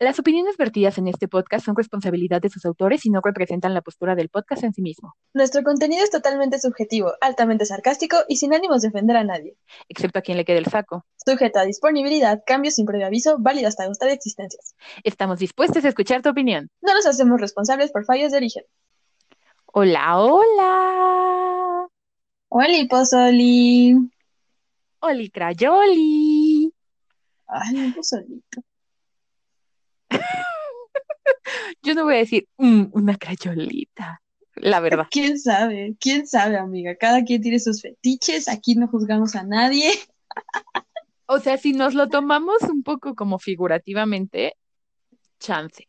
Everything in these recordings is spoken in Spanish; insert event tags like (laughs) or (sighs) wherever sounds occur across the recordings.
Las opiniones vertidas en este podcast son responsabilidad de sus autores y no representan la postura del podcast en sí mismo. Nuestro contenido es totalmente subjetivo, altamente sarcástico y sin ánimos de ofender a nadie. Excepto a quien le quede el saco. Sujeto a disponibilidad, cambios sin previo aviso, válido hasta gustar existencias. Estamos dispuestos a escuchar tu opinión. No nos hacemos responsables por fallos de origen. Hola, hola. Oli, pozoli. Oli, crayoli. Ay, un pozolito. (laughs) Yo no voy a decir "Mm, una crayolita, la verdad. (laughs) ¿Quién sabe? ¿Quién sabe, amiga? Cada quien tiene sus fetiches, aquí no juzgamos a nadie. O sea, si nos lo tomamos un poco como figurativamente, chance.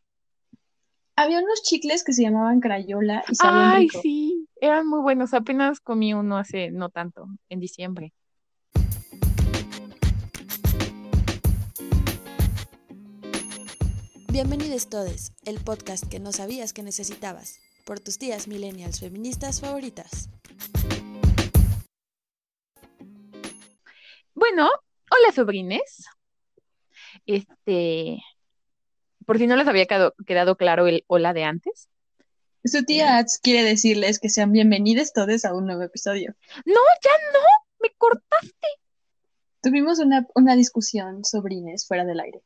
Había unos chicles que se llamaban crayola y sabían Ay, rico. sí, eran muy buenos. Apenas comí uno hace no tanto, en diciembre. Bienvenidos todos, el podcast que no sabías que necesitabas, por tus tías millennials feministas favoritas. Bueno, hola sobrines. Este, por si no les había quedado, quedado claro el hola de antes. Su tía quiere decirles que sean bienvenidos todos a un nuevo episodio. No, ya no, me cortaste. Tuvimos una, una discusión, sobrines, fuera del aire.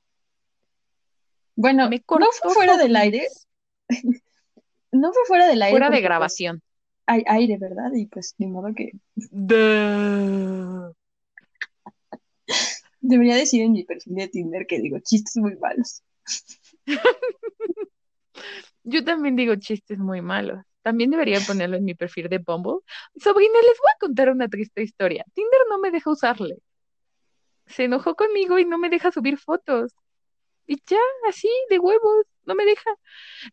Bueno, Me no fue fuera del aire, (laughs) no fue fuera del aire Fuera de pues, grabación. hay aire, ¿verdad? Y pues ni modo que Duh. debería decir en mi perfil de Tinder que digo chistes muy malos. (laughs) Yo también digo chistes muy malos. También debería ponerlo en mi perfil de Bumble. Sobrina, les voy a contar una triste historia. Tinder no me deja usarle. Se enojó conmigo y no me deja subir fotos. Y ya, así, de huevos, no me deja.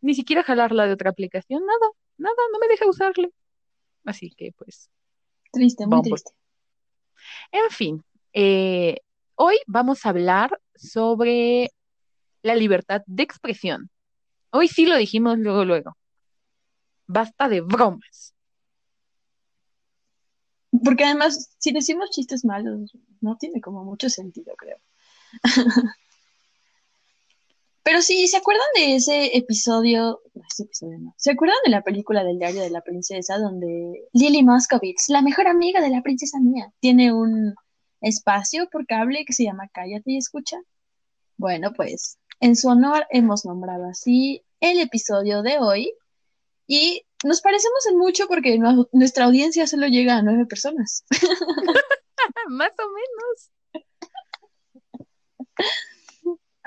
Ni siquiera jalarla de otra aplicación, nada, nada, no me deja usarle. Así que, pues, Triste, muy triste. en fin, eh, hoy vamos a hablar sobre la libertad de expresión. Hoy sí lo dijimos luego, luego. Basta de bromas. Porque además, si decimos chistes malos, no tiene como mucho sentido, creo. (laughs) Pero sí, ¿se acuerdan de ese episodio? no, ese episodio no. ¿Se acuerdan de la película del diario de la princesa donde Lily Moscovitz, la mejor amiga de la princesa mía, tiene un espacio por cable que se llama Cállate y escucha? Bueno, pues en su honor hemos nombrado así el episodio de hoy y nos parecemos en mucho porque nu- nuestra audiencia solo llega a nueve personas. (laughs) Más o menos.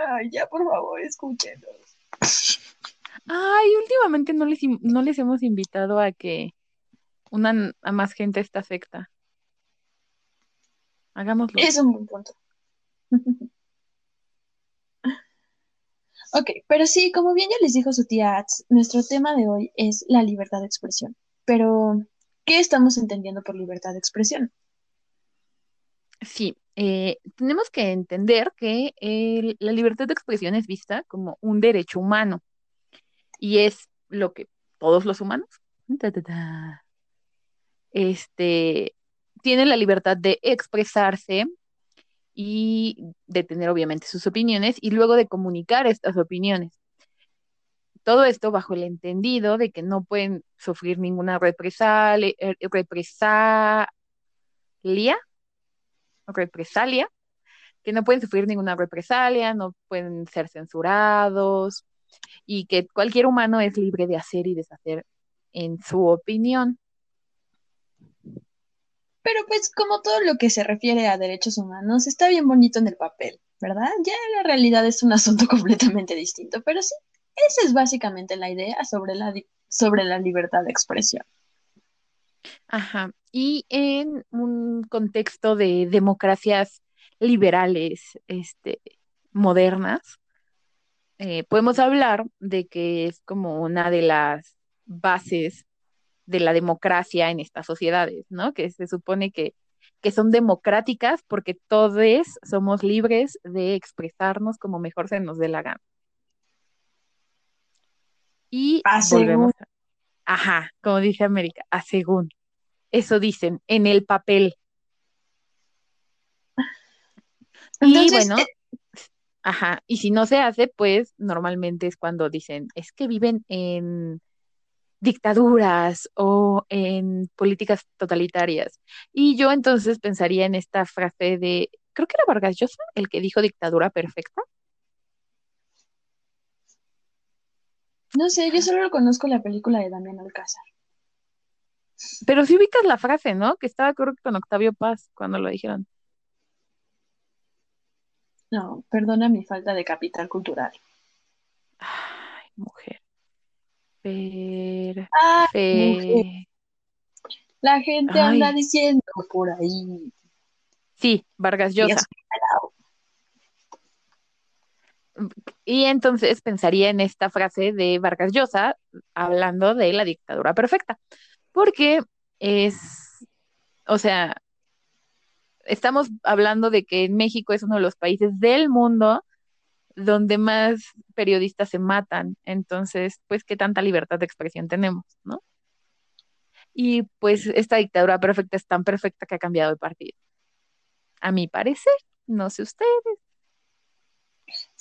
Ay, ya, por favor, escúchenos. Ay, últimamente no les, no les hemos invitado a que unan a más gente a esta secta. Hagámoslo. Es un buen punto. Ok, pero sí, como bien ya les dijo su tía Ats, nuestro tema de hoy es la libertad de expresión. Pero, ¿qué estamos entendiendo por libertad de expresión? Sí, eh, tenemos que entender que la libertad de expresión es vista como un derecho humano y es lo que todos los humanos ta, este, tienen la libertad de expresarse y de tener obviamente sus opiniones y luego de comunicar estas opiniones. Todo esto bajo el entendido de que no pueden sufrir ninguna represalia, eh, represalia, represalia, que no pueden sufrir ninguna represalia, no pueden ser censurados y que cualquier humano es libre de hacer y deshacer en su opinión. Pero pues como todo lo que se refiere a derechos humanos está bien bonito en el papel, ¿verdad? Ya la realidad es un asunto (laughs) completamente distinto, pero sí, esa es básicamente la idea sobre la, sobre la libertad de expresión. Ajá. Y en un contexto de democracias liberales, este, modernas, eh, podemos hablar de que es como una de las bases de la democracia en estas sociedades, ¿no? Que se supone que, que son democráticas porque todos somos libres de expresarnos como mejor se nos dé la gana. Y volvemos a, ajá, como dice América, a según. Eso dicen en el papel. Y bueno, eh, Ajá, y si no se hace, pues normalmente es cuando dicen, es que viven en dictaduras o en políticas totalitarias. Y yo entonces pensaría en esta frase de, creo que era Vargas Llosa el que dijo dictadura perfecta. No sé, yo solo conozco la película de Damián Alcázar. Pero si ubicas la frase, ¿no? Que estaba creo que con Octavio Paz cuando lo dijeron. No, perdona mi falta de capital cultural. Ay, mujer. Per... Ay, fe- mujer. La gente Ay. anda diciendo por ahí. Sí, Vargas Llosa. Y entonces pensaría en esta frase de Vargas Llosa hablando de la dictadura perfecta, porque es, o sea, estamos hablando de que México es uno de los países del mundo donde más periodistas se matan, entonces, pues, ¿qué tanta libertad de expresión tenemos, no? Y pues esta dictadura perfecta es tan perfecta que ha cambiado de partido. A mi parecer, no sé usted.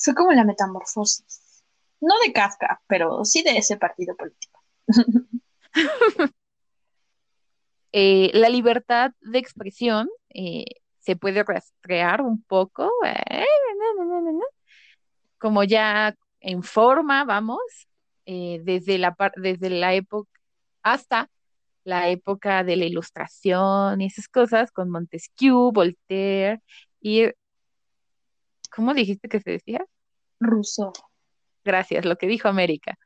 Fue como la metamorfosis. No de Kafka, pero sí de ese partido político. (laughs) Eh, la libertad de expresión eh, se puede rastrear un poco, eh, como ya en forma, vamos, desde la, desde la época hasta la época de la Ilustración y esas cosas, con Montesquieu, Voltaire y, ¿cómo dijiste que se decía? Rousseau. Gracias, lo que dijo América.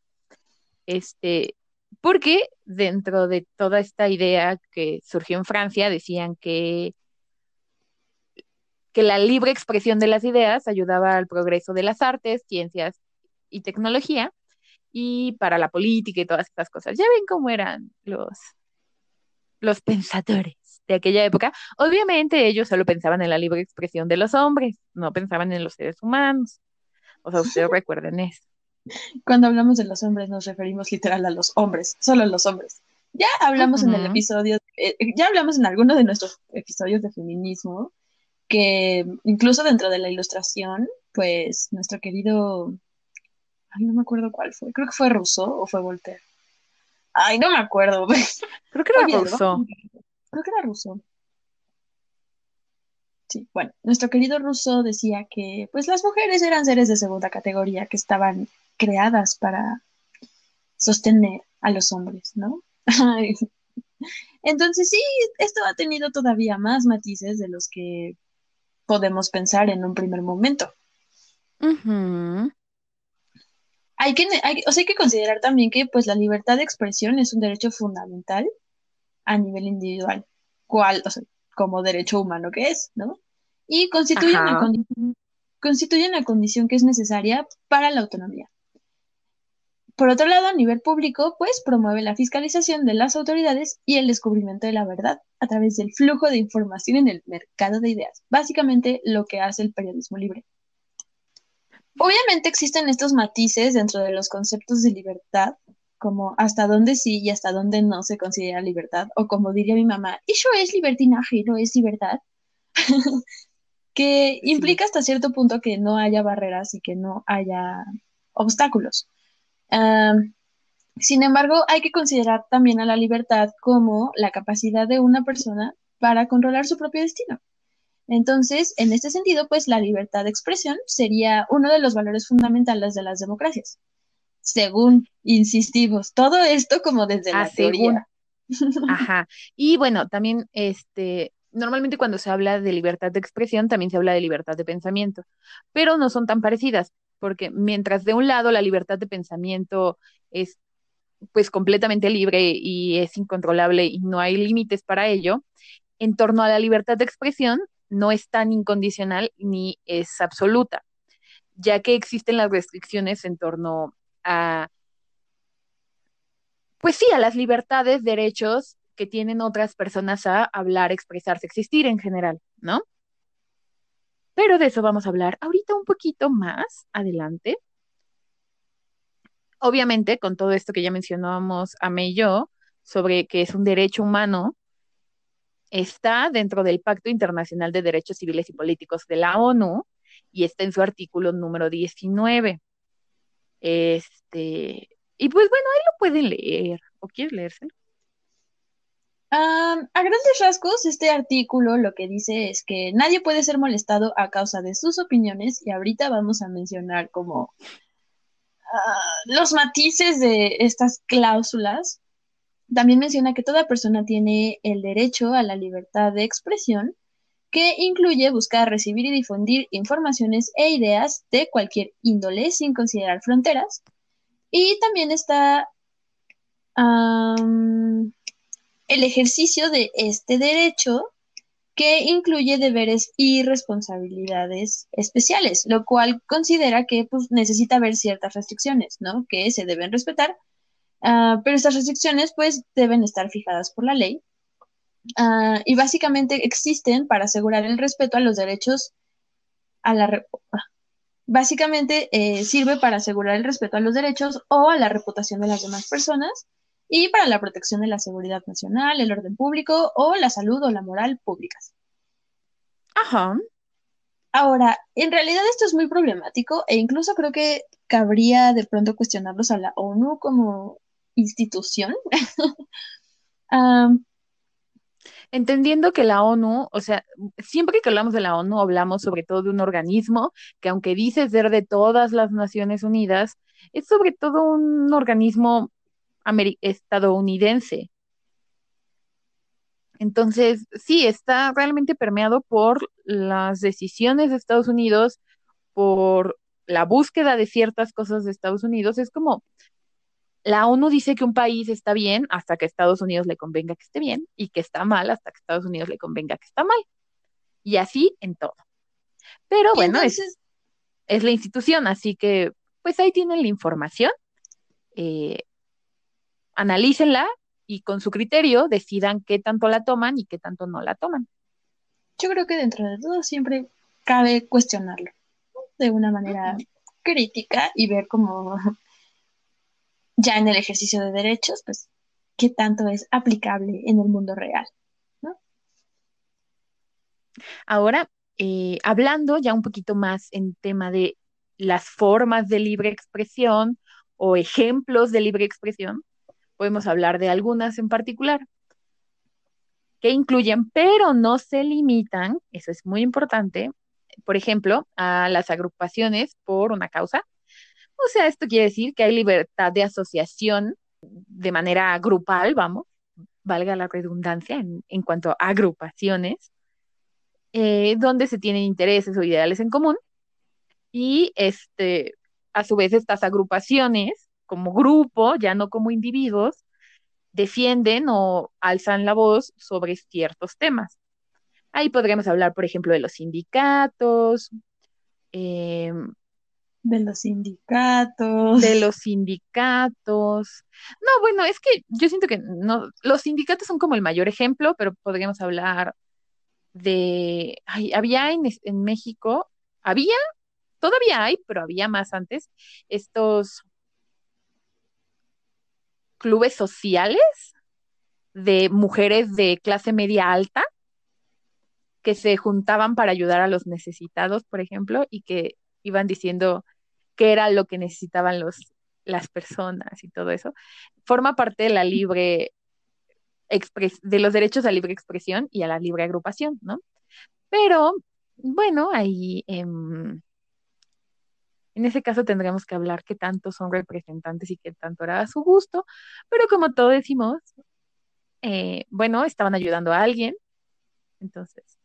Este, porque dentro de toda esta idea que surgió en Francia, decían que, que la libre expresión de las ideas ayudaba al progreso de las artes, ciencias y tecnología, y para la política y todas estas cosas. Ya ven cómo eran los, los pensadores de aquella época. Obviamente ellos solo pensaban en la libre expresión de los hombres, no pensaban en los seres humanos. O sea, ustedes (laughs) recuerden eso. Cuando hablamos de los hombres nos referimos literal a los hombres, solo a los hombres. Ya hablamos en el episodio, eh, ya hablamos en algunos de nuestros episodios de feminismo, que incluso dentro de la ilustración, pues nuestro querido, ay, no me acuerdo cuál fue, creo que fue Rousseau o fue Voltaire. Ay, no me acuerdo. (laughs) Creo que era Rousseau. Creo que era Rousseau. Sí, bueno, nuestro querido Rousseau decía que pues las mujeres eran seres de segunda categoría que estaban creadas para sostener a los hombres, ¿no? (laughs) Entonces sí, esto ha tenido todavía más matices de los que podemos pensar en un primer momento. Ujú. Hay que, hay, o sea, hay que considerar también que pues la libertad de expresión es un derecho fundamental a nivel individual, cual, o sea, como derecho humano que es, ¿no? Y constituye una, condición, constituye una condición que es necesaria para la autonomía. Por otro lado, a nivel público, pues promueve la fiscalización de las autoridades y el descubrimiento de la verdad a través del flujo de información en el mercado de ideas. Básicamente lo que hace el periodismo libre. Obviamente existen estos matices dentro de los conceptos de libertad, como hasta dónde sí y hasta dónde no se considera libertad, o como diría mi mamá, eso es libertinaje, no es libertad, (laughs) que implica hasta cierto punto que no haya barreras y que no haya obstáculos. Um, sin embargo, hay que considerar también a la libertad como la capacidad de una persona para controlar su propio destino. Entonces, en este sentido, pues la libertad de expresión sería uno de los valores fundamentales de las democracias. Según insistimos, todo esto como desde Ah, la según. teoría. Ajá. Y bueno, también este, normalmente cuando se habla de libertad de expresión, también se habla de libertad de pensamiento, pero no son tan parecidas, porque mientras de un lado la libertad de pensamiento es pues completamente libre y es incontrolable y no hay límites para ello, en torno a la libertad de expresión no es tan incondicional ni es absoluta, ya que existen las restricciones en torno a, pues sí, a las libertades, derechos que tienen otras personas a hablar, expresarse, existir en general, ¿no? Pero de eso vamos a hablar ahorita un poquito más adelante. Obviamente, con todo esto que ya mencionábamos Ame y yo, sobre que es un derecho humano, está dentro del Pacto Internacional de Derechos Civiles y Políticos de la ONU y está en su artículo número 19. Este, y pues bueno, ahí lo pueden leer. ¿O quieres leérselo? a grandes rasgos, este artículo lo que dice es que nadie puede ser molestado a causa de sus opiniones y ahorita vamos a mencionar como ah, los matices de estas cláusulas. También menciona que toda persona tiene el derecho a la libertad de expresión, que incluye buscar, recibir y difundir informaciones e ideas de cualquier índole sin considerar fronteras. Y también está el ejercicio de este derecho que incluye deberes y responsabilidades especiales, lo cual considera que pues, necesita haber ciertas restricciones, ¿no? Que se deben respetar, ah, pero estas restricciones pues deben estar fijadas por la ley ah, y básicamente existen para asegurar el respeto a los derechos a la... Básicamente eh, sirve para asegurar el respeto a los derechos o a la reputación de las demás personas y para la protección de la seguridad nacional, el orden público o la salud o la moral públicas. Ajá. Ahora, en realidad esto es muy problemático e incluso creo que cabría de pronto cuestionarlos a la ONU como institución. (laughs) Entendiendo que la ONU, o sea, siempre que hablamos de la ONU, hablamos sobre todo de un organismo que aunque dice ser de todas las Naciones Unidas, es sobre todo un organismo estadounidense. Entonces, sí, está realmente permeado por las decisiones de Estados Unidos, por la búsqueda de ciertas cosas de Estados Unidos. Es como, la ONU dice que un país está bien hasta que Estados Unidos le convenga que esté bien y que está mal hasta que Estados Unidos le convenga que está mal. Y así en todo. Pero bueno, es, es, la institución, así que pues ahí tienen la información. Eh, analícenla y con su criterio decidan qué tanto la toman y qué tanto no la toman. Yo creo que dentro de todo siempre cabe cuestionarlo de una manera crítica y ver cómo ya en el ejercicio de derechos, pues qué tanto es aplicable en el mundo real. Ahora, eh, hablando ya un poquito más en tema de las formas de libre expresión o ejemplos de libre expresión, podemos hablar de algunas en particular que incluyen, pero no se limitan, eso es muy importante, por ejemplo, a las agrupaciones por una causa. O sea, esto quiere decir que hay libertad de asociación de manera grupal, vamos, valga la redundancia en, cuanto a agrupaciones, eh, donde se tienen intereses o ideales en común. Y este, a su vez, estas agrupaciones como grupo, ya no como individuos, defienden o alzan la voz sobre ciertos temas. Ahí podríamos hablar, por ejemplo, de los sindicatos. Em, de los sindicatos. De los sindicatos. No, bueno, es que yo siento que no, los sindicatos son como el mayor ejemplo, pero podríamos hablar de, había en, en México, había, todavía hay, pero había más antes, estos clubes sociales de mujeres de clase media alta que se juntaban para ayudar a los necesitados, por ejemplo, y que iban diciendo qué era lo que necesitaban los, las personas y todo eso. Forma parte de la libre de los derechos a libre expresión y a la libre agrupación, ¿no? Pero, bueno, ahí em, en ese caso tendríamos que hablar qué tanto son representantes y qué tanto era a su gusto, pero como todo decimos, eh, bueno, estaban ayudando a alguien, entonces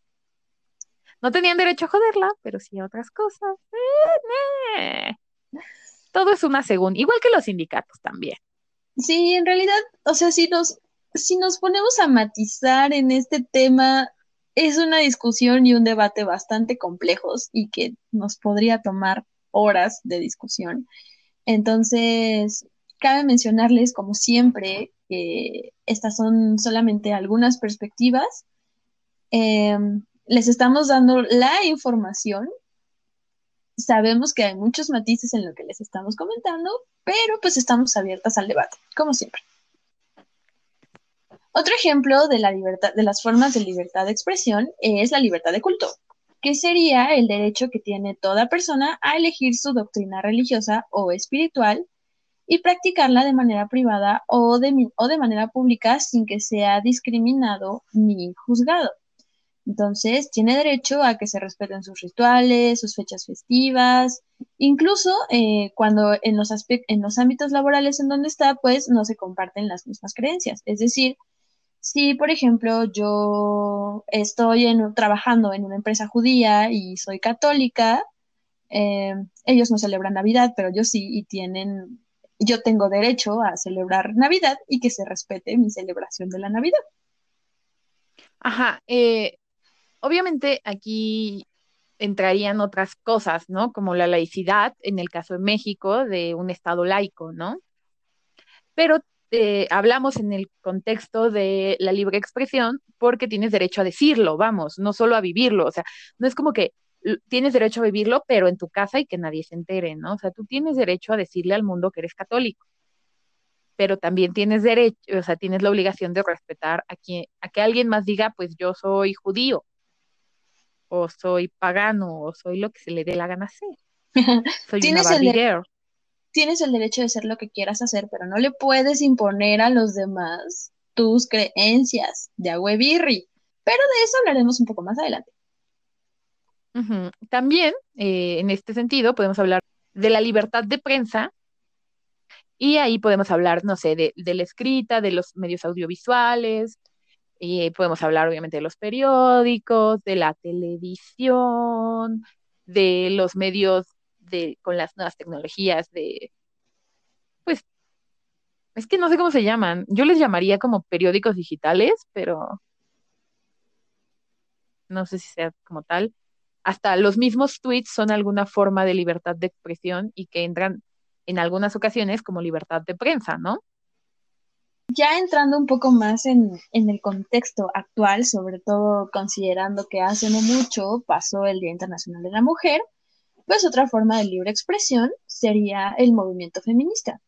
no tenían derecho a joderla, pero sí a otras cosas. Eh, todo es una según, igual que los sindicatos también. Sí, en realidad, o sea, si nos, si nos ponemos a matizar en este tema, es una discusión y un debate bastante complejos y que nos podría tomar horas de discusión. Entonces, cabe mencionarles, como siempre, que estas son solamente algunas perspectivas. Em, les estamos dando la información. Sabemos que hay muchos matices en lo que les estamos comentando, pero pues estamos abiertas al debate, como siempre. Otro ejemplo de la libertad, de las formas de libertad de expresión es la libertad de culto. que sería el derecho que tiene toda persona a elegir su doctrina religiosa o espiritual y practicarla de manera privada o de, o de manera pública sin que sea discriminado ni juzgado. Entonces, tiene derecho a que se respeten sus rituales, sus fechas festivas, incluso eh, cuando en los, en los ámbitos laborales en donde está, pues no se comparten las mismas creencias. Es decir, si, por ejemplo, yo estoy trabajando en una empresa judía y soy católica, eh, ellos no celebran Navidad, pero yo sí, y tienen, yo tengo derecho a celebrar Navidad y que se respete mi celebración de la Navidad. Ajá, eh, obviamente aquí entrarían otras cosas, ¿no? Como la laicidad, en el caso de México, de un Estado laico, ¿no? Pero eh, hablamos en el contexto de la libre expresión porque tienes derecho a decirlo, vamos, no solo a vivirlo, o sea, no es como que tienes derecho a vivirlo, pero en tu casa y que nadie se entere, ¿no? O sea, tú tienes derecho a decirle al mundo que eres católico, pero también tienes derecho, o sea, tienes la obligación de respetar a, quien, a que alguien más diga, pues yo soy judío, o soy pagano, o soy lo que se le dé la gana hacer. (laughs) Soy ¿Tienes una el Tienes el derecho de ser lo que quieras hacer, pero no le puedes imponer a los demás tus creencias de agüebirri. Pero de eso hablaremos un poco más adelante. También, eh, en este sentido, podemos hablar de la libertad de prensa y ahí podemos hablar, no sé, de, de la escrita, de los medios audiovisuales, y podemos hablar obviamente de los periódicos, de la televisión, de los medios de, con las nuevas tecnologías de, pues, es que no sé cómo se llaman. Yo les llamaría como periódicos digitales, pero no sé si sea como tal. Hasta los mismos tweets son alguna forma de libertad de expresión y que entran en algunas ocasiones como libertad de prensa, ¿no? Ya entrando un poco más en, el contexto actual, sobre todo considerando que hace no mucho pasó el Día Internacional de la Mujer, pues otra forma de libre expresión sería el movimiento feminista.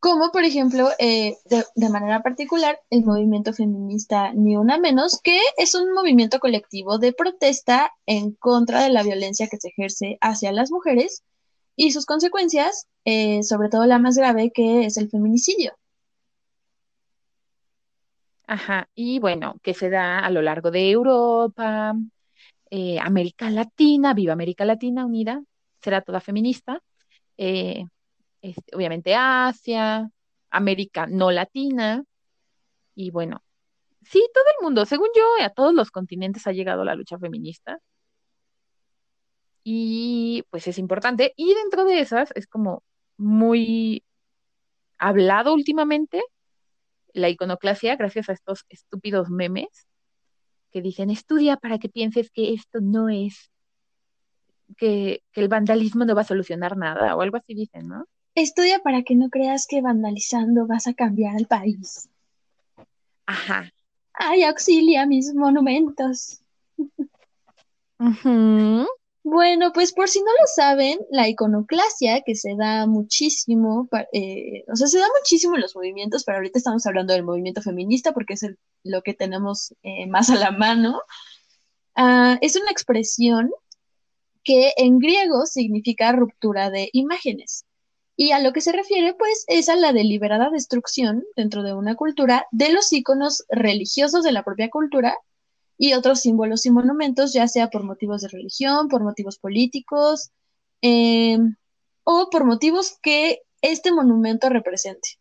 Como por ejemplo, eh, de, de, manera particular, el movimiento feminista Ni Una Menos, que es un movimiento colectivo de protesta en contra de la violencia que se ejerce hacia las mujeres y sus consecuencias, eh, sobre todo la más grave, que es el feminicidio. Ajá, y bueno, que se da a lo largo de Europa, eh, América Latina, viva América Latina unida, será toda feminista, eh, obviamente Asia, América no latina, y bueno, sí, todo el mundo, según yo, a todos los continentes ha llegado la lucha feminista. Y pues es importante, y dentro de esas es como muy hablado últimamente la iconoclasia gracias a estos estúpidos memes que dicen, estudia para que pienses que esto no es, que, el vandalismo no va a solucionar nada, o algo así dicen, ¿no? Estudia para que no creas que vandalizando vas a cambiar el país. Ajá. Ay, auxilia mis monumentos. Bueno, pues por si no lo saben, la iconoclasia que se da muchísimo, eh, o sea, se da muchísimo en los movimientos, pero ahorita estamos hablando del movimiento feminista porque es lo que tenemos eh, más a la mano, ah, es una expresión que en griego significa ruptura de imágenes. Y a lo que se refiere, pues, es a la deliberada destrucción dentro de una cultura de los iconos religiosos de la propia cultura y otros símbolos y monumentos, ya sea por motivos de religión, por motivos políticos em, o por motivos que este monumento represente,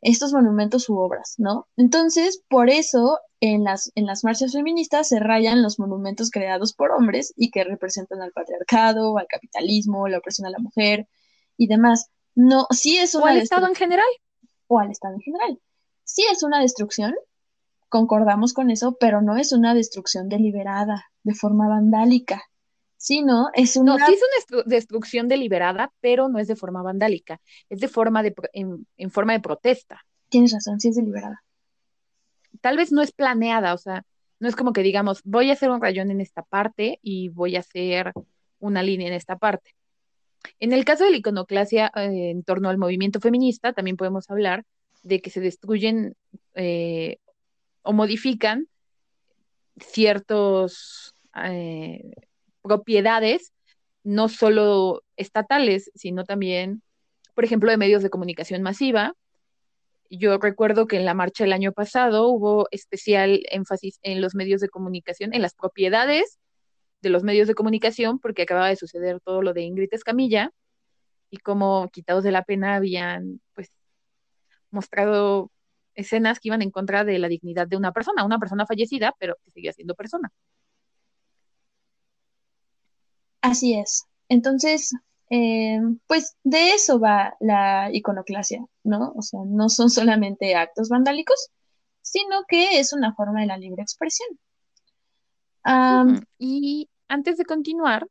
estos monumentos u obras, ¿no? Entonces, por eso en las, en las marchas feministas se rayan los monumentos creados por hombres y que representan al patriarcado, al capitalismo, la opresión a la mujer y demás. No, sí es una o al Estado en general. O al Estado en general. Sí es una destrucción, concordamos con eso, pero no es una destrucción deliberada, de forma vandálica, sino es una... No, sí es una destrucción deliberada, pero no es de forma vandálica, es de forma de, en, forma de protesta. Tienes razón, sí es deliberada. Tal vez no es planeada, o sea, no es como que digamos, voy a hacer un rayón en esta parte y voy a hacer una línea en esta parte. En el caso de la iconoclasia eh, en torno al movimiento feminista, también podemos hablar de que se destruyen eh, o modifican ciertos eh, propiedades, no solo estatales, sino también, por ejemplo, de medios de comunicación masiva. Yo recuerdo que en la marcha del año pasado hubo especial énfasis en los medios de comunicación, en las propiedades de los medios de comunicación, porque acababa de suceder todo lo de Ingrid Escamilla y como quitados de la pena habían pues mostrado escenas que iban en contra de la dignidad de una persona, una persona fallecida, pero que seguía siendo persona. Así es. Entonces, eh, pues de eso va la iconoclasia, ¿no? O sea, no son solamente actos vandálicos, sino que es una forma de la libre expresión. Y antes de continuar,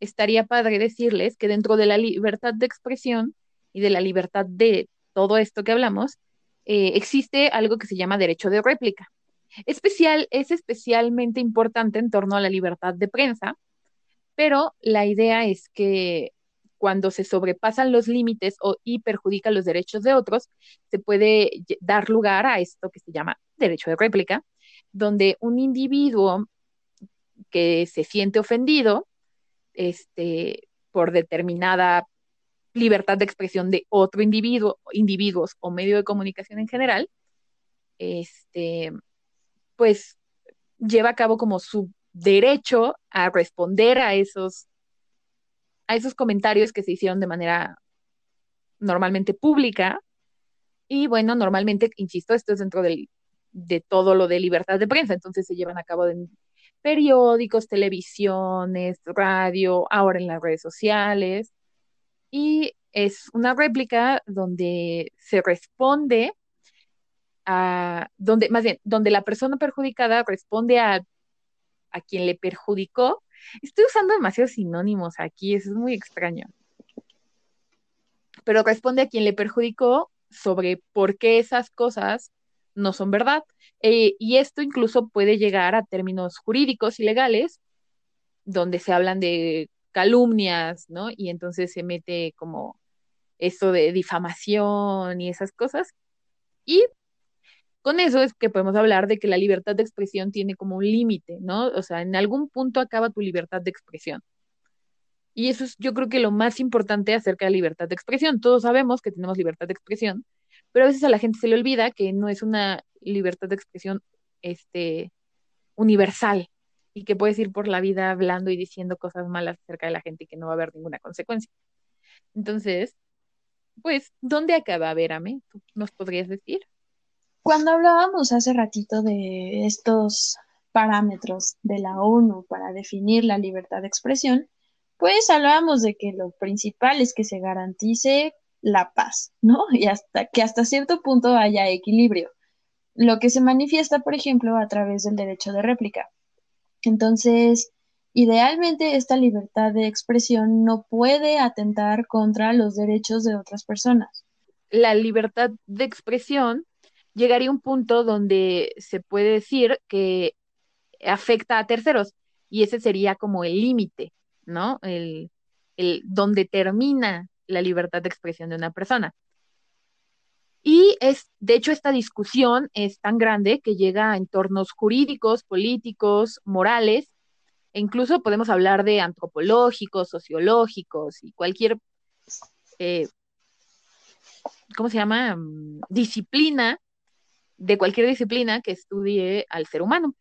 estaría padre decirles que dentro de la libertad de expresión y de la libertad de todo esto que hablamos, eh, existe algo que se llama derecho de réplica. Especial, es especialmente importante en torno a la libertad de prensa, pero la idea es que cuando se sobrepasan los límites o y perjudican los derechos de otros, se puede dar lugar a esto que se llama derecho de réplica, donde un individuo que se siente ofendido este, por determinada libertad de expresión de otro individuo, individuos o medio de comunicación en general, este, pues lleva a cabo como su derecho a responder a esos, a esos comentarios que se hicieron de manera normalmente pública. Y bueno, normalmente, insisto, esto es dentro del, de todo lo de libertad de prensa, entonces se llevan a cabo en periódicos, televisiones, radio, ahora en las redes sociales y es una réplica donde se responde a, donde, más bien, donde la persona perjudicada responde a, a quien le perjudicó. Estoy usando demasiados sinónimos aquí, eso es muy extraño. Pero responde a quien le perjudicó sobre por qué esas cosas no son verdad. Eh, y esto incluso puede llegar a términos jurídicos y legales, donde se hablan de calumnias, ¿no? Y entonces se mete como eso de difamación y esas cosas. Y con eso es que podemos hablar de que la libertad de expresión tiene como un límite, ¿no? O sea, en algún punto acaba tu libertad de expresión. Y eso es yo creo que lo más importante acerca de la libertad de expresión. Todos sabemos que tenemos libertad de expresión, pero a veces a la gente se le olvida que no es una libertad de expresión este, universal, y que puedes ir por la vida hablando y diciendo cosas malas acerca de la gente y que no va a haber ninguna consecuencia. Entonces, pues, ¿dónde acaba Verame? ¿Tú nos podrías decir? Cuando hablábamos hace ratito de estos parámetros de la ONU para definir la libertad de expresión, pues hablábamos de que lo principal es que se garantice la paz, ¿no? (laughs) Y hasta que hasta cierto punto haya equilibrio, lo que se manifiesta, por ejemplo, a través del derecho de réplica. Entonces, idealmente esta libertad de expresión no puede atentar contra los derechos de otras personas. La libertad de expresión llegaría a un punto donde se puede decir que afecta a terceros y ese sería como el límite, ¿no? El, el donde termina la libertad de expresión de una persona. Y es, de hecho, esta discusión es tan grande que llega a entornos jurídicos, políticos, morales, e incluso podemos hablar de antropológicos, sociológicos y cualquier, eh, ¿cómo se llama? Mm, disciplina, de cualquier disciplina que estudie al ser humano.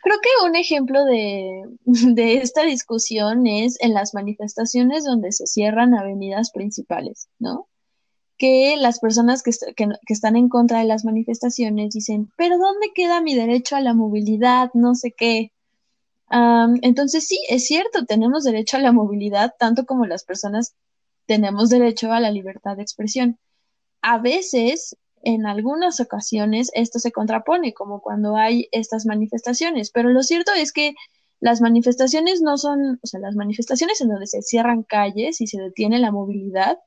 Creo que un ejemplo de, (laughs) de, esta discusión es en las manifestaciones donde se cierran avenidas principales, ¿no? Que las personas que, están en contra de las manifestaciones dicen, pero ¿dónde queda mi derecho a la movilidad? No sé qué. entonces sí, es cierto, tenemos derecho a la movilidad, tanto como las personas tenemos derecho a la libertad de expresión. A veces, en algunas ocasiones, esto se contrapone, como cuando hay estas manifestaciones, pero lo cierto es que las manifestaciones no son, o sea, las manifestaciones en donde se cierran calles y se detiene la movilidad,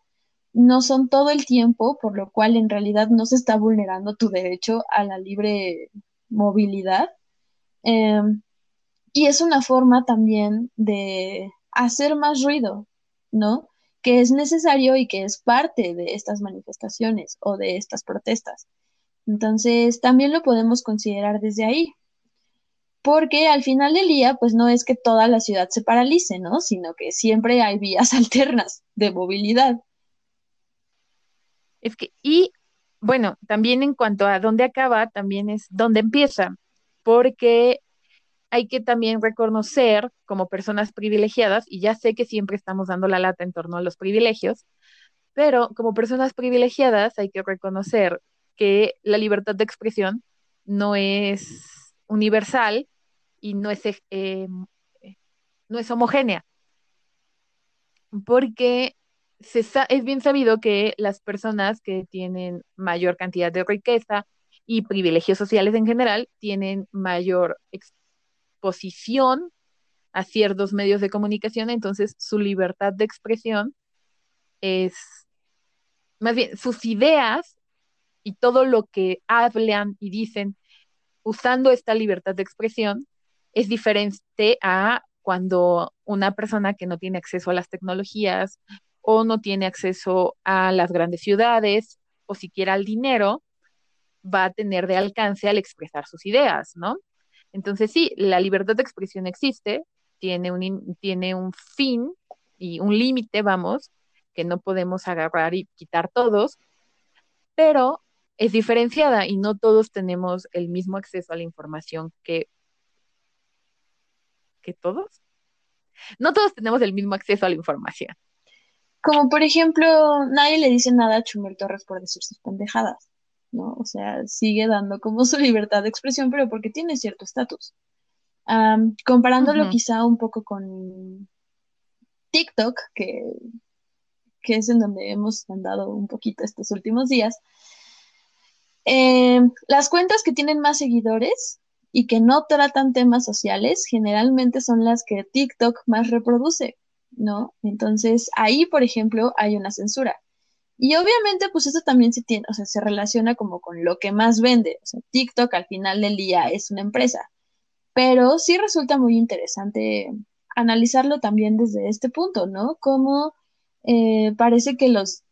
no son todo el tiempo, por lo cual en realidad no se está vulnerando tu derecho a la libre movilidad. Em, y es una forma también de hacer más ruido, ¿no? Que es necesario y que es parte de estas manifestaciones o de estas protestas. Entonces, también lo podemos considerar desde ahí. porque al final del día, pues no es que toda la ciudad se paralice, ¿no? Sino que siempre hay vías (laughs) alternas de movilidad. Es que, y bueno, también en cuanto a dónde acaba, también es dónde empieza, porque hay que también reconocer como personas privilegiadas, y ya sé que siempre estamos dando la lata en torno a los privilegios, pero como personas privilegiadas hay que reconocer que la libertad de expresión no es universal y no es, eh, no es homogénea, porque es bien sabido que las personas que tienen mayor cantidad de riqueza y privilegios sociales en general tienen mayor exposición a ciertos medios de comunicación, entonces su libertad de expresión es, más bien, sus ideas y todo lo que hablan y dicen usando esta libertad de expresión es diferente a cuando una persona que no tiene acceso a las tecnologías o no tiene acceso a las grandes ciudades o siquiera al dinero, va a tener de alcance al expresar sus ideas, ¿no? Entonces sí, la libertad de expresión existe, tiene un, tiene un fin y un límite, vamos, que no podemos agarrar y quitar todos, pero es diferenciada y no todos tenemos el mismo acceso a la información que, que todos. No todos tenemos el mismo acceso a la información. Como por ejemplo, nadie le dice nada a Chumel Torres por decir sus pendejadas, ¿no? O sea, sigue dando como (laughs) su libertad de expresión, pero porque tiene cierto estatus. comparándolo quizá un poco con TikTok, que, que es en donde hemos andado un poquito estos últimos días, eh, las cuentas que tienen más seguidores y que no tratan temas sociales generalmente son las que TikTok más reproduce, ¿no? Entonces ahí, por ejemplo, hay una censura. Y obviamente, pues eso también se tiene, o sea, se relaciona como con lo que más vende. O sea, TikTok al final del día es una empresa. Pero sí resulta muy interesante analizarlo también desde este punto, ¿no? Como eh, parece que los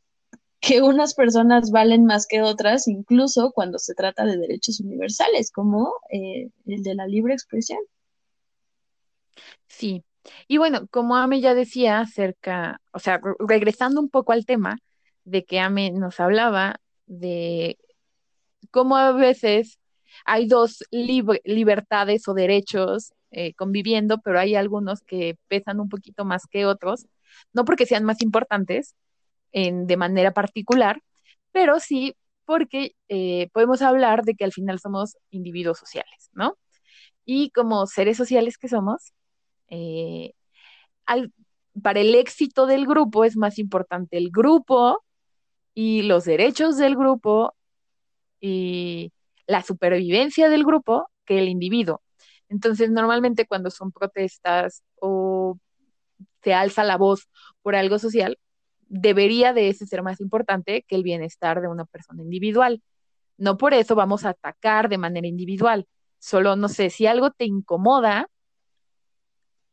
que unas personas valen más que otras, incluso cuando se trata de derechos universales, como eh, el de la libre expresión. Sí, y bueno, como Ame ya decía acerca, o sea, regresando un poco al tema de que Ame nos hablaba de cómo a veces hay dos libertades o derechos eh, conviviendo, pero hay algunos que pesan un poquito más que otros, no porque sean más importantes, de manera particular, pero sí porque eh, podemos hablar de que al final somos individuos sociales, ¿no? Y como seres sociales que somos, eh, para el éxito del grupo es más importante el grupo y los derechos del grupo y la supervivencia del grupo que el individuo. Entonces, normalmente cuando son protestas o se alza la voz por algo social, debería de ese ser más importante que el bienestar de una persona individual. No por eso vamos a atacar de manera individual. Solo, no sé, si algo te incomoda,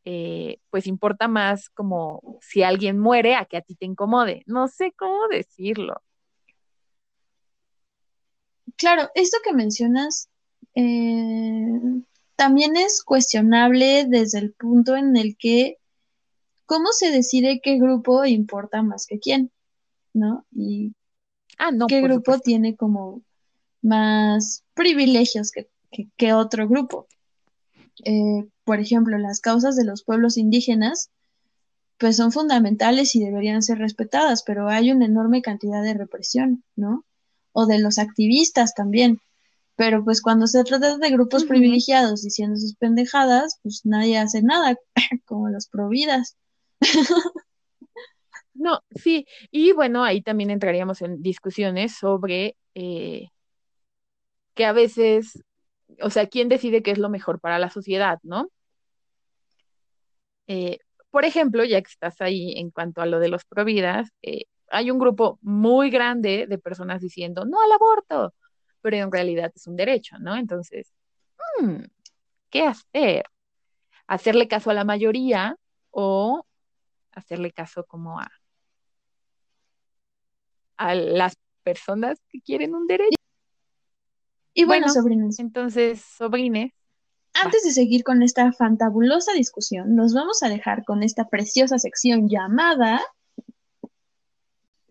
eh, pues importa más como si alguien muere a que a ti te incomode. No sé cómo decirlo. Claro, esto que mencionas eh, también es cuestionable desde el punto en el que ¿cómo se decide qué grupo importa más que quién? ¿No? Y ah, no, qué grupo tiene como más privilegios que, otro grupo. Eh, por ejemplo, las causas de los pueblos indígenas, pues son fundamentales y deberían ser respetadas, pero hay una enorme cantidad de represión, ¿no? O de los activistas también. Pero pues cuando se trata de grupos privilegiados diciendo sus pendejadas, pues nadie hace nada, (laughs) como los providas. No, sí, y bueno, ahí también entraríamos en discusiones sobre eh, que a veces, o sea, quién decide qué es lo mejor para la sociedad, ¿no? Eh, por ejemplo, ya que estás ahí en cuanto a lo de los providas, eh, hay un grupo muy grande de personas diciendo no al aborto, pero en realidad es un derecho, ¿no? Entonces, hmm, ¿qué hacer? ¿Hacerle caso a la mayoría o hacerle caso como a, a las personas que quieren un derecho. Y bueno, sobrines. Entonces, sobrines. antes de seguir con esta fantabulosa discusión, nos vamos a dejar con esta preciosa sección llamada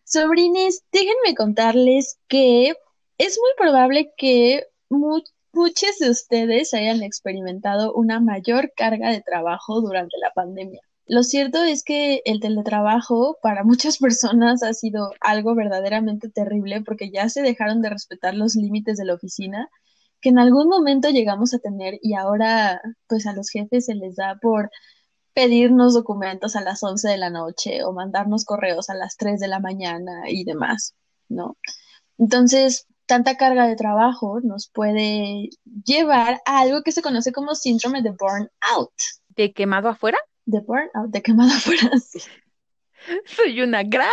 Sobrines, déjenme contarles que es muy probable que muchos de ustedes hayan experimentado una mayor carga de trabajo durante la pandemia. Lo cierto es que el teletrabajo para (laughs) muchas personas ha sido algo verdaderamente terrible porque ya se dejaron de respetar los límites de la oficina que en algún momento llegamos a tener y ahora pues a los jefes se les da por pedirnos documentos a las 11 de la noche o mandarnos correos a las 3 de la mañana y demás, ¿no? Entonces, tanta carga de trabajo nos puede llevar a algo que se conoce como síndrome de burnout. ¿De quemado afuera? De burnout, de quemado afuera, (laughs) sí. Soy una gran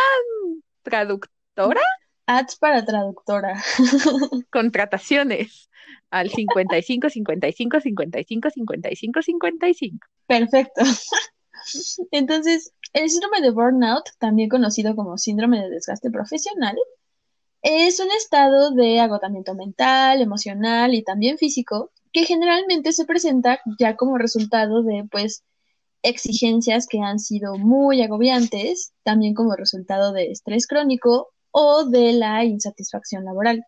traductora. Ads para traductora. (laughs) Contrataciones al 55 55 55 55 55. Perfecto. (laughs) Entonces, el síndrome de burnout, también conocido como síndrome de desgaste profesional, es un estado de agotamiento mental, emocional y también físico que generalmente se presenta ya como resultado de pues exigencias que han sido muy agobiantes, también como resultado de estrés crónico o de la insatisfacción laboral.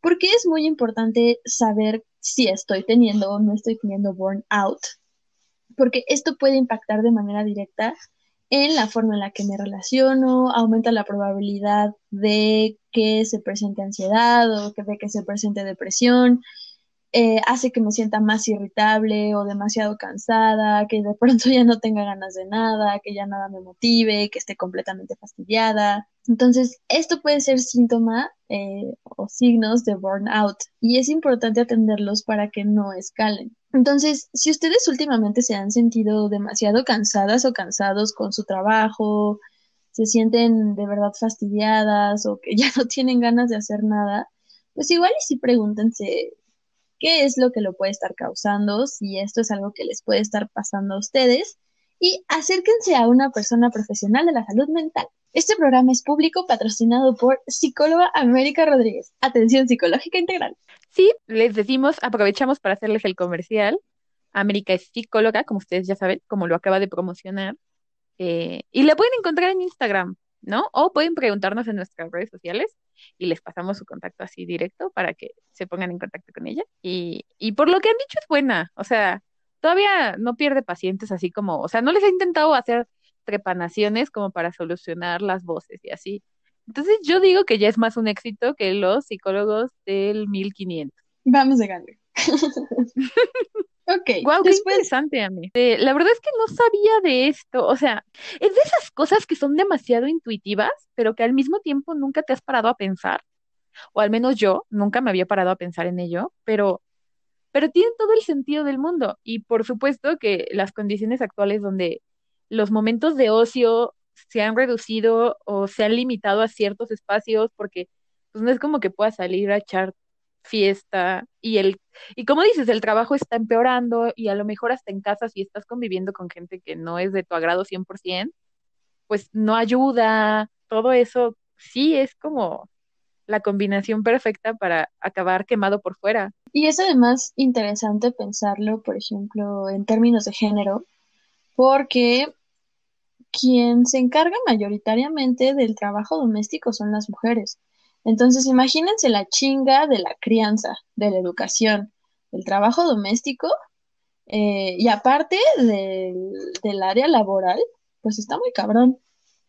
¿Por qué es muy importante saber si estoy teniendo o no estoy teniendo burnout? Porque esto puede impactar de manera directa en la forma en la que me relaciono, aumenta la probabilidad de que se presente ansiedad o de que se presente depresión, eh, hace que me sienta más irritable o demasiado cansada, que de (laughs) pronto ya no tenga ganas de nada, que ya nada me motive, que esté completamente fastidiada. Entonces, esto puede ser síntoma eh, o signos de burnout y es importante atenderlos para que no escalen. Entonces, si ustedes últimamente se han sentido demasiado cansadas o cansados con su trabajo, se sienten de verdad fastidiadas o que (laughs) ya no tienen ganas de hacer nada, pues igual y si pregúntense qué es lo que lo puede estar causando, si esto es algo que les puede estar pasando a ustedes y acérquense a una persona profesional de la salud mental. Este programa es público patrocinado por psicóloga América Rodríguez. Atención psicológica integral. Sí, les decimos, aprovechamos para hacerles el comercial. América es psicóloga, como ustedes ya saben, como lo acaba de promocionar. Eh, y la pueden encontrar en Instagram, ¿no? O pueden preguntarnos en nuestras redes sociales y les pasamos su contacto así directo para que se pongan en contacto con ella. Y, y por lo que han dicho es buena, o sea, todavía no pierde pacientes así como, o sea, no les ha intentado hacer trepanaciones como para solucionar las voces y así. Entonces yo digo que ya es más un éxito que los psicólogos del 1500. Vamos de gane. (laughs) ok. Wow, qué interesante a mí. Eh, la verdad es que no sabía de esto. O sea, es de esas cosas que son demasiado intuitivas, pero que al mismo tiempo nunca te has parado a pensar. O al menos yo nunca me había parado a pensar en ello, pero, pero tienen todo el sentido del mundo. Y por supuesto que las condiciones actuales donde los momentos de ocio se han reducido o se han limitado a ciertos espacios porque pues no es como que puedas salir a echar fiesta y el y como dices, el trabajo está empeorando y a lo mejor hasta en casa si estás conviviendo con gente que no es de tu agrado 100%, pues no ayuda, todo eso sí es como la combinación perfecta para acabar quemado por fuera. Y es además interesante pensarlo, por ejemplo, en términos de género, porque quien se encarga mayoritariamente del trabajo doméstico son las mujeres. Entonces, imagínense la chinga de la crianza, de la educación, del trabajo doméstico eh, y aparte del, área laboral, pues está muy cabrón.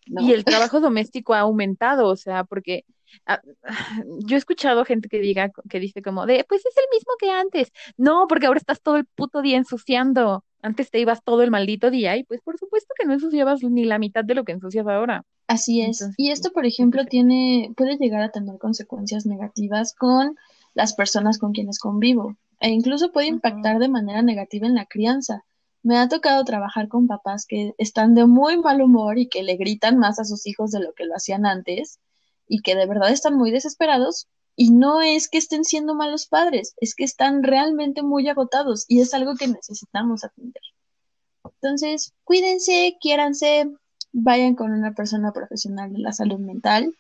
Y el trabajo doméstico ha aumentado, o sea, porque ah, (sighs) yo he escuchado gente que diga, que dice como de, pues es el mismo que antes. No, porque ahora estás todo el puto día ensuciando. Antes te ibas todo el maldito día y pues por supuesto que no ensuciabas ni la mitad de lo que ensucias ahora. Así es. y esto, por ejemplo, tiene, puede llegar a tener consecuencias negativas con las personas con quienes convivo e incluso puede impactar de manera negativa en la crianza. Me ha tocado trabajar con papás que están de muy mal humor y que le gritan más a sus hijos de lo que lo hacían antes y que de verdad están muy desesperados y no es que estén siendo malos padres, es que están realmente muy agotados y es algo que necesitamos atender. Entonces, cuídense, quiéranse, vayan con una persona profesional de la salud mental,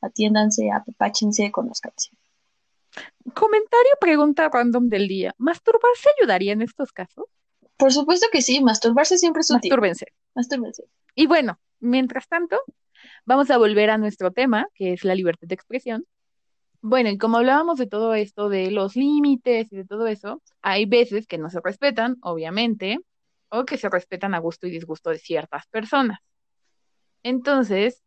atiéndanse, apapáchense, conozcanse. Comentario, pregunta random del día. ¿Masturbarse ayudaría en estos casos? Por supuesto que sí, masturbarse siempre es útil. Mastúrbense. Mastúrbense. Y bueno, mientras tanto, vamos a volver a nuestro tema, que es la libertad de expresión. Bueno, y como hablábamos de todo esto, de los límites y de todo eso, hay veces que no se respetan, obviamente, o que se respetan a gusto y disgusto de ciertas personas. Entonces,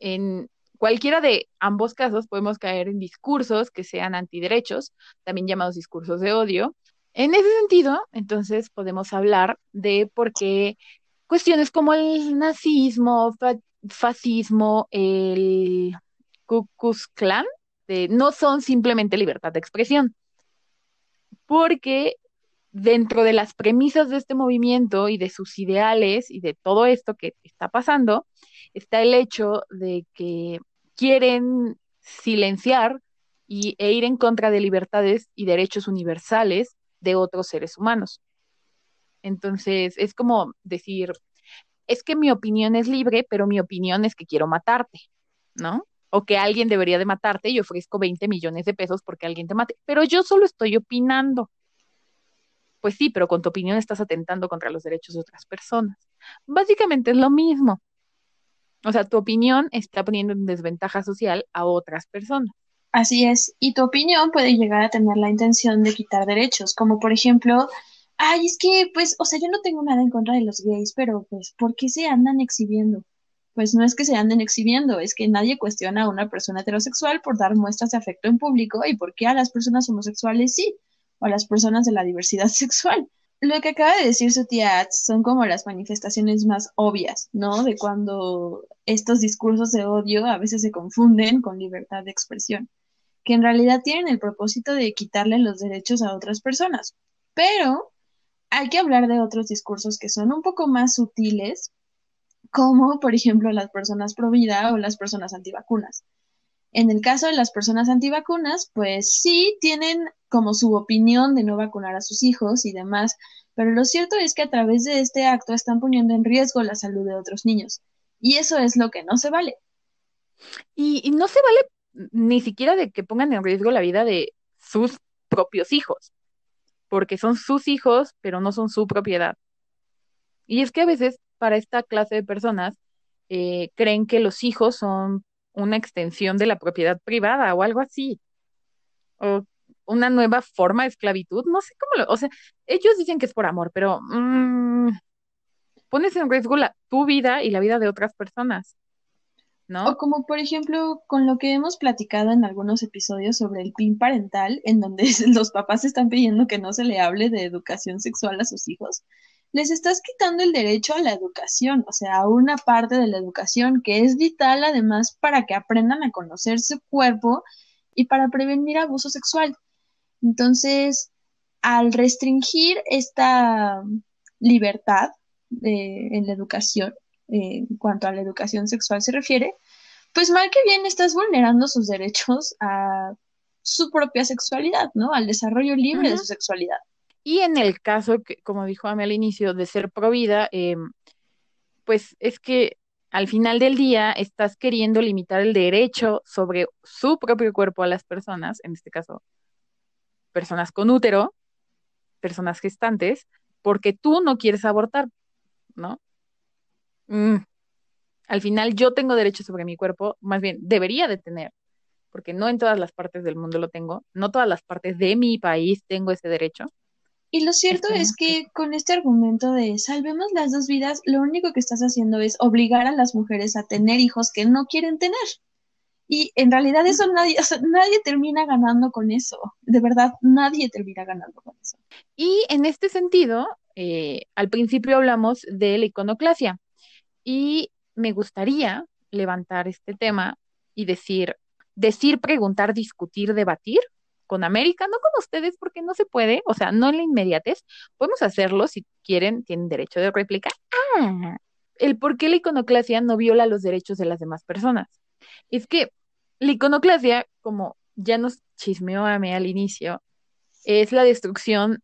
en cualquiera de ambos casos podemos caer en discursos que sean antiderechos, también llamados discursos de odio. En ese sentido, entonces podemos hablar de por qué cuestiones como el nazismo, fa- fascismo, el Ku Klux Klan, de- no son simplemente libertad de expresión, porque dentro de las premisas de este movimiento y de sus ideales y de todo esto que está pasando, está el hecho de que quieren silenciar y, e ir en contra de libertades y derechos universales de otros seres humanos. Entonces, es como decir, es que mi opinión es libre, pero mi opinión es que quiero matarte, ¿no? O que alguien debería de matarte y ofrezco 20 millones de pesos porque alguien te mate, pero yo solo estoy opinando. Pues sí, pero con tu opinión estás atentando contra los derechos de otras personas. Básicamente es lo mismo. O sea, tu opinión está poniendo en desventaja social a otras personas. Así es, y tu opinión puede llegar a tener la intención de quitar derechos, como por ejemplo, ay, es que, pues, o sea, yo no tengo nada en contra de los gays, pero pues, ¿por qué se andan exhibiendo? Pues no es que se anden exhibiendo, es que nadie cuestiona a una persona heterosexual por dar muestras de afecto en público y por qué a las personas homosexuales sí, o a las personas de la diversidad (laughs) sexual. Lo que acaba de decir su tía Ats son como las manifestaciones más obvias, ¿no? De cuando estos discursos de odio a veces se confunden con libertad de expresión que en realidad tienen el propósito de quitarle los derechos a otras personas. Pero hay que hablar de otros discursos que son un poco más sutiles, como por ejemplo las personas pro vida o las personas antivacunas. En el caso de las personas antivacunas, pues sí tienen como su opinión de no vacunar a sus hijos y demás, pero lo cierto es que a través de este acto están poniendo en riesgo la salud de otros niños. Y eso es lo que no se vale. Y, no se vale ni siquiera de que pongan en riesgo la vida de sus propios hijos, porque son sus hijos, pero no son su propiedad. Y es que a veces para esta clase de personas eh, creen que los hijos son una extensión de la propiedad privada o algo así, o una nueva forma de esclavitud, no sé cómo lo, o sea, ellos dicen que es por amor, pero mm, pones en riesgo la, tu vida y la vida de otras personas, ¿no? O como por ejemplo con lo que hemos platicado en algunos episodios sobre el PIN parental, en donde (laughs) los papás están pidiendo que no se le hable de educación sexual a sus hijos, les estás quitando el derecho a la educación, o sea, a una parte de la educación que es vital además para que aprendan a conocer su cuerpo y para prevenir abuso sexual. Entonces, al restringir esta libertad eh, en la educación, eh, en cuanto a la educación sexual se refiere, pues mal que bien estás vulnerando sus derechos a su propia sexualidad, ¿no? Al desarrollo libre de su sexualidad. Y en el caso, que, como dijo Ame al inicio, de ser pro vida, eh, pues es que al final del día estás queriendo limitar el derecho sobre su propio cuerpo a las personas, en este caso, personas con útero, personas gestantes, porque tú no quieres abortar, ¿no? Mm, Al final yo tengo derecho sobre mi cuerpo, más bien debería de tener, porque no en todas las partes del mundo lo tengo, no todas las partes de mi país tengo ese derecho. Y lo cierto es que con este argumento de salvemos las dos vidas, lo único que estás haciendo es obligar a las mujeres a tener hijos que no quieren tener. Y en realidad eso nadie, o sea, nadie termina ganando con eso. De verdad, nadie termina ganando con eso. Y en este sentido, eh, al principio hablamos de la iconoclasia y me gustaría levantar este tema y decir, decir, preguntar, discutir, debatir con América, no con ustedes porque no se puede, o sea, no en la inmediatez, podemos hacerlo si quieren, tienen derecho de réplica. Ah, el por qué la iconoclasia no viola los derechos de las demás personas. Es que la iconoclasia, como ya nos chismeó Ame al inicio, es la destrucción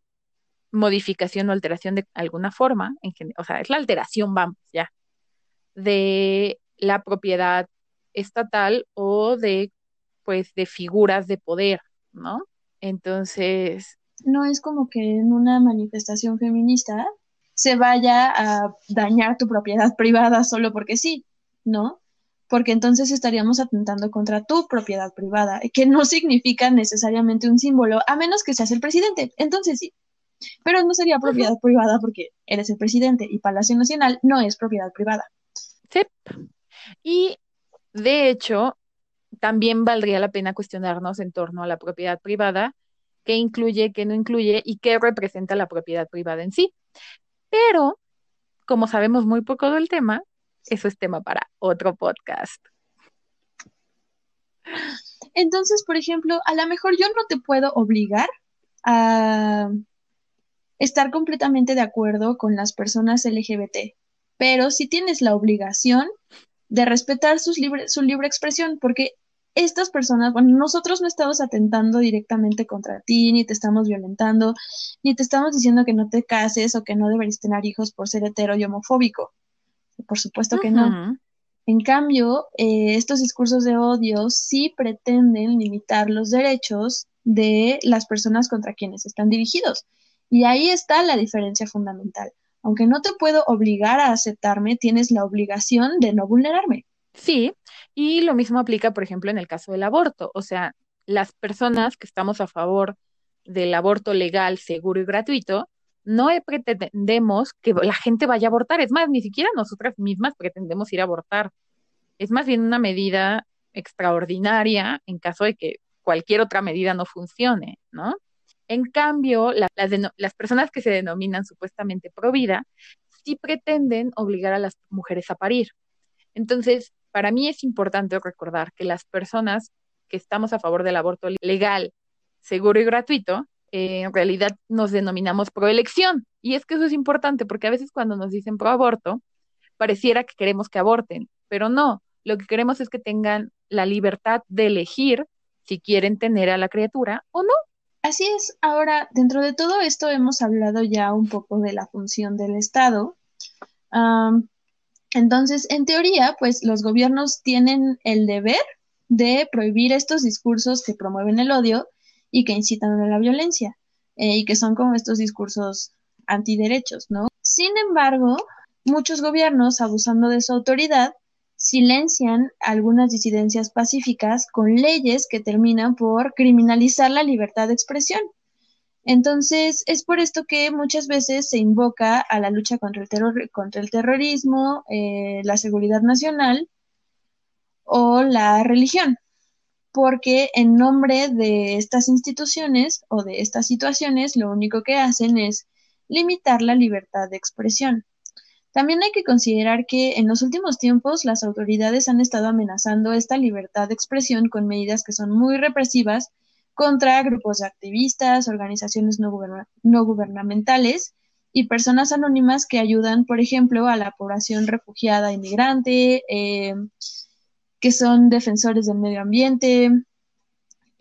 modificación o alteración de alguna forma, en o sea, es la alteración, vamos, ya, de la propiedad estatal o de, pues, de figuras de poder, ¿no? Entonces... No es como que en una manifestación feminista se vaya a dañar tu propiedad privada solo porque sí, ¿no? Porque entonces estaríamos atentando contra tu propiedad privada, que no significa necesariamente un símbolo, a menos que seas el presidente. Entonces sí, pero no sería propiedad privada porque eres el presidente y Palacio Nacional no es propiedad privada. Sí. Y de hecho, también valdría la pena cuestionarnos en torno a la propiedad privada, qué incluye, qué no incluye y qué representa la propiedad privada en sí. Pero, como sabemos muy poco del tema, eso es tema para otro podcast. Entonces, por ejemplo, a lo mejor yo no te puedo obligar a estar completamente de acuerdo con las personas LGBT, pero sí tienes la obligación de respetar sus libre, su libre expresión, porque estas personas, bueno, nosotros no estamos atentando directamente contra ti, ni te estamos violentando, ni te estamos diciendo que no te cases o que no deberías tener hijos por ser hetero y homofóbico. Por supuesto que no. En cambio, eh, estos discursos de odio sí pretenden limitar los derechos de las personas contra quienes están dirigidos. Y ahí está la diferencia fundamental. Aunque no te puedo obligar a aceptarme, tienes la obligación de no vulnerarme. Sí, y lo mismo aplica, por ejemplo, en el caso del aborto. O sea, las personas que estamos a favor del aborto legal, seguro y gratuito, no pretendemos que la gente vaya a abortar. Es más, ni siquiera nosotras mismas pretendemos ir a abortar. Es más bien una medida extraordinaria en caso de que cualquier otra medida no funcione, ¿no? En cambio, las personas que se denominan supuestamente pro vida sí pretenden obligar a las mujeres a parir. Entonces, para mí es importante recordar que las personas que estamos a favor del aborto legal, seguro y gratuito, eh, en realidad nos denominamos pro elección. Y es que eso es importante porque a veces cuando nos dicen pro aborto, pareciera que queremos que aborten, pero no, lo que queremos es que tengan la libertad de elegir si quieren tener a la criatura o no. Así es. Ahora, dentro de todo esto hemos hablado ya un poco de la función del Estado. Entonces, en teoría, pues los gobiernos tienen el deber de prohibir estos discursos que promueven el odio y que incitan a la violencia eh, y que son como estos discursos antiderechos, ¿no? Sin embargo, muchos gobiernos, abusando de su autoridad, silencian algunas disidencias pacíficas con leyes que terminan por criminalizar la libertad de expresión. Entonces, es por esto que muchas veces se invoca a la lucha contra el, terrorismo, eh, la seguridad nacional o la religión, porque en nombre de estas instituciones o de estas situaciones, lo único que hacen es limitar la libertad de expresión. También hay que considerar que en los últimos tiempos las autoridades han estado amenazando esta libertad de expresión con medidas que son muy represivas contra grupos de activistas, organizaciones no, gubernamentales y personas anónimas que ayudan, por ejemplo, a la población refugiada inmigrante, eh, que son defensores del medio ambiente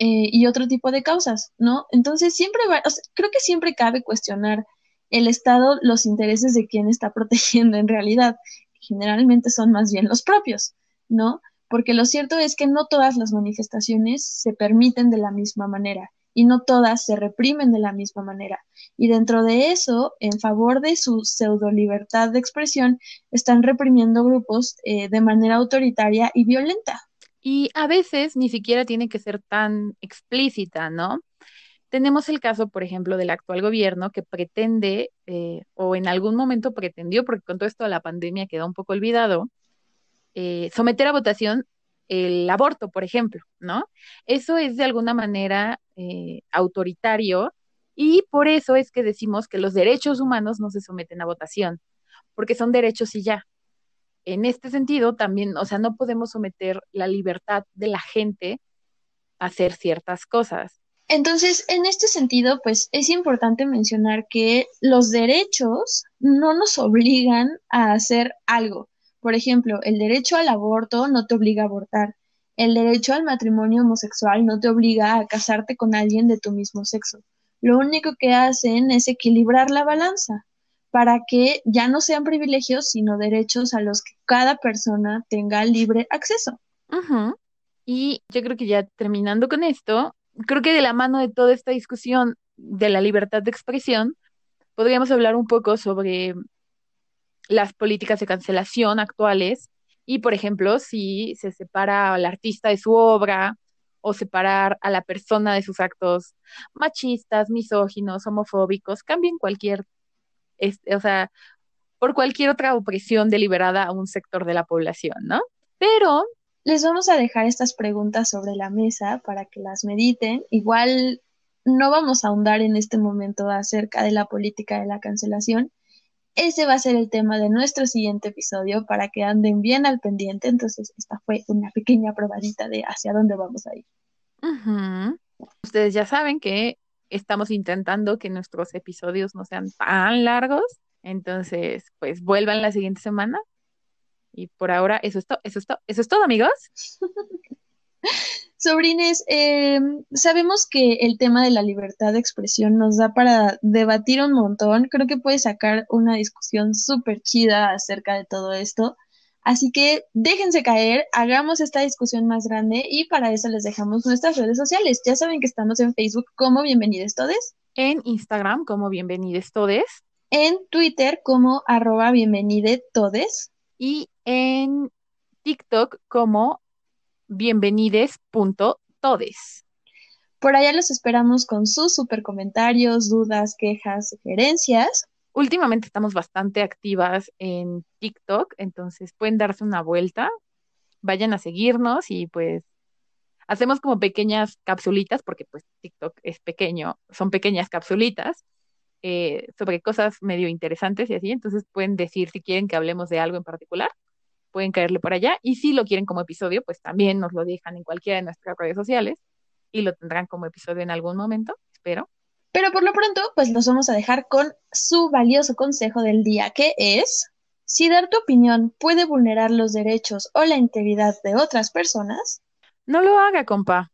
eh, y otro tipo de causas, ¿no? Entonces siempre va, creo que siempre cabe cuestionar el Estado los intereses de quien está (laughs) protegiendo en realidad, generalmente son más bien los propios, ¿no? Porque lo cierto es que no todas las manifestaciones se permiten de la misma manera y no todas se reprimen de la misma manera. Y dentro de eso, en favor de su pseudo libertad de expresión, están reprimiendo grupos eh, de manera autoritaria y violenta. Y a veces ni siquiera tiene que ser tan explícita, ¿no? Tenemos el caso, por ejemplo, del actual gobierno que pretende, eh, o en algún momento pretendió, porque con todo esto de la pandemia quedó un poco olvidado, eh, someter a votación el aborto, por ejemplo, ¿no? Eso es de alguna manera eh, autoritario y por eso es que decimos que los derechos humanos no se someten a votación, porque son derechos y ya. En este sentido, también, o sea, no podemos someter la libertad de la gente a hacer ciertas cosas. Entonces, en este sentido, pues es importante mencionar que los derechos no nos obligan a hacer algo. Por ejemplo, el derecho al aborto no te obliga a abortar. El derecho al matrimonio homosexual no te obliga a casarte con alguien de tu mismo sexo. Lo único que hacen es equilibrar la balanza para que ya no sean privilegios, sino derechos a los que cada persona tenga libre acceso. Y yo creo que ya terminando con esto, creo que de la mano de toda esta discusión de la libertad de expresión, podríamos hablar un poco sobre las políticas de cancelación actuales y, por ejemplo, si se separa al artista de su obra o separar a la persona de sus actos machistas, misóginos, homofóbicos, cambien cualquier, este, o sea, por cualquier otra opresión deliberada a un sector de la población, ¿no? Pero les vamos a dejar estas preguntas sobre la mesa para que las mediten. Igual no vamos a ahondar en este momento acerca de la política de la cancelación. Ese va a ser el tema de nuestro siguiente episodio para que anden bien al pendiente. Entonces, esta fue una pequeña probadita de hacia dónde vamos a ir. Ustedes ya saben que estamos intentando que nuestros episodios no sean tan largos. Entonces, pues vuelvan la siguiente semana y por ahora, eso es todo, eso es todo, eso es todo, amigos. (laughs) Sobrines, em, sabemos que el tema de la libertad de expresión nos da para debatir un montón. Creo que puede sacar una discusión súper chida acerca de todo esto. Así que déjense caer, hagamos esta discusión más grande y para eso les dejamos nuestras redes sociales. Ya saben que estamos en Facebook como Bienvenidos Todes. En Instagram como Bienvenidos Todes. En Twitter como arroba Bienvenide Todes y en TikTok como bienvenides.todes. Por allá los esperamos con sus super comentarios, dudas, quejas, sugerencias. Últimamente estamos bastante activas en TikTok, entonces pueden darse una vuelta, vayan a seguirnos y pues hacemos como pequeñas capsulitas, porque pues TikTok es pequeño, son pequeñas capsulitas eh, sobre cosas medio interesantes y así, entonces pueden decir si quieren que hablemos de algo en particular, pueden caerle por allá y si lo quieren como episodio, pues también nos lo dejan en cualquiera de nuestras redes sociales y lo tendrán como episodio en algún momento, espero. Pero por lo pronto, pues los vamos a dejar con su valioso consejo del día, que es, si dar tu opinión puede vulnerar los derechos o la integridad de otras personas, no lo haga, compa.